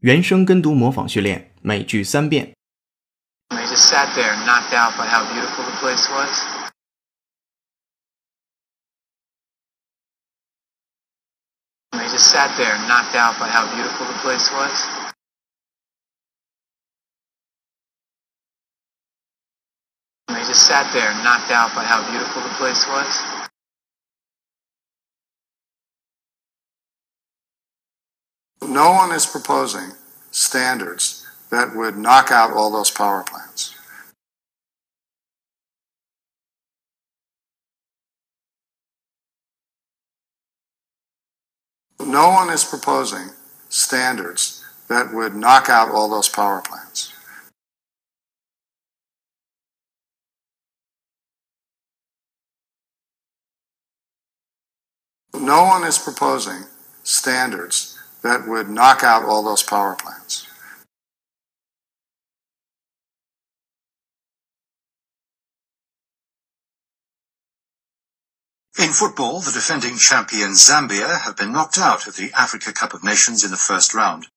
原声跟读模仿训练，每句三遍。I just sat there, knocked out by how beautiful the place was. I just sat there, knocked out by how beautiful the place was. I just sat there, knocked out by how beautiful the place was. No one is proposing standards that would knock out all those power plants. No one is proposing standards that would knock out all those power plants. No one is proposing standards that would knock out all those power plants. In football, the defending champion Zambia have been knocked out of the Africa Cup of Nations in the first round.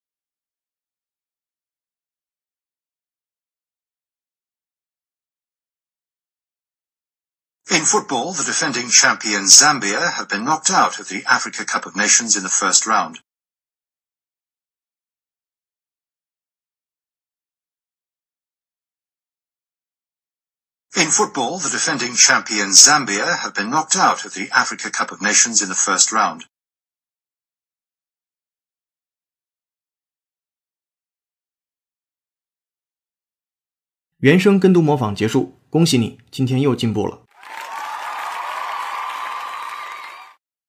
In football, the defending champion Zambia have been knocked out of the Africa Cup of Nations in the first round. In football, the defending champion Zambia have been knocked out of the Africa Cup of Nations in the first round.原声跟读模仿结束，恭喜你，今天又进步了。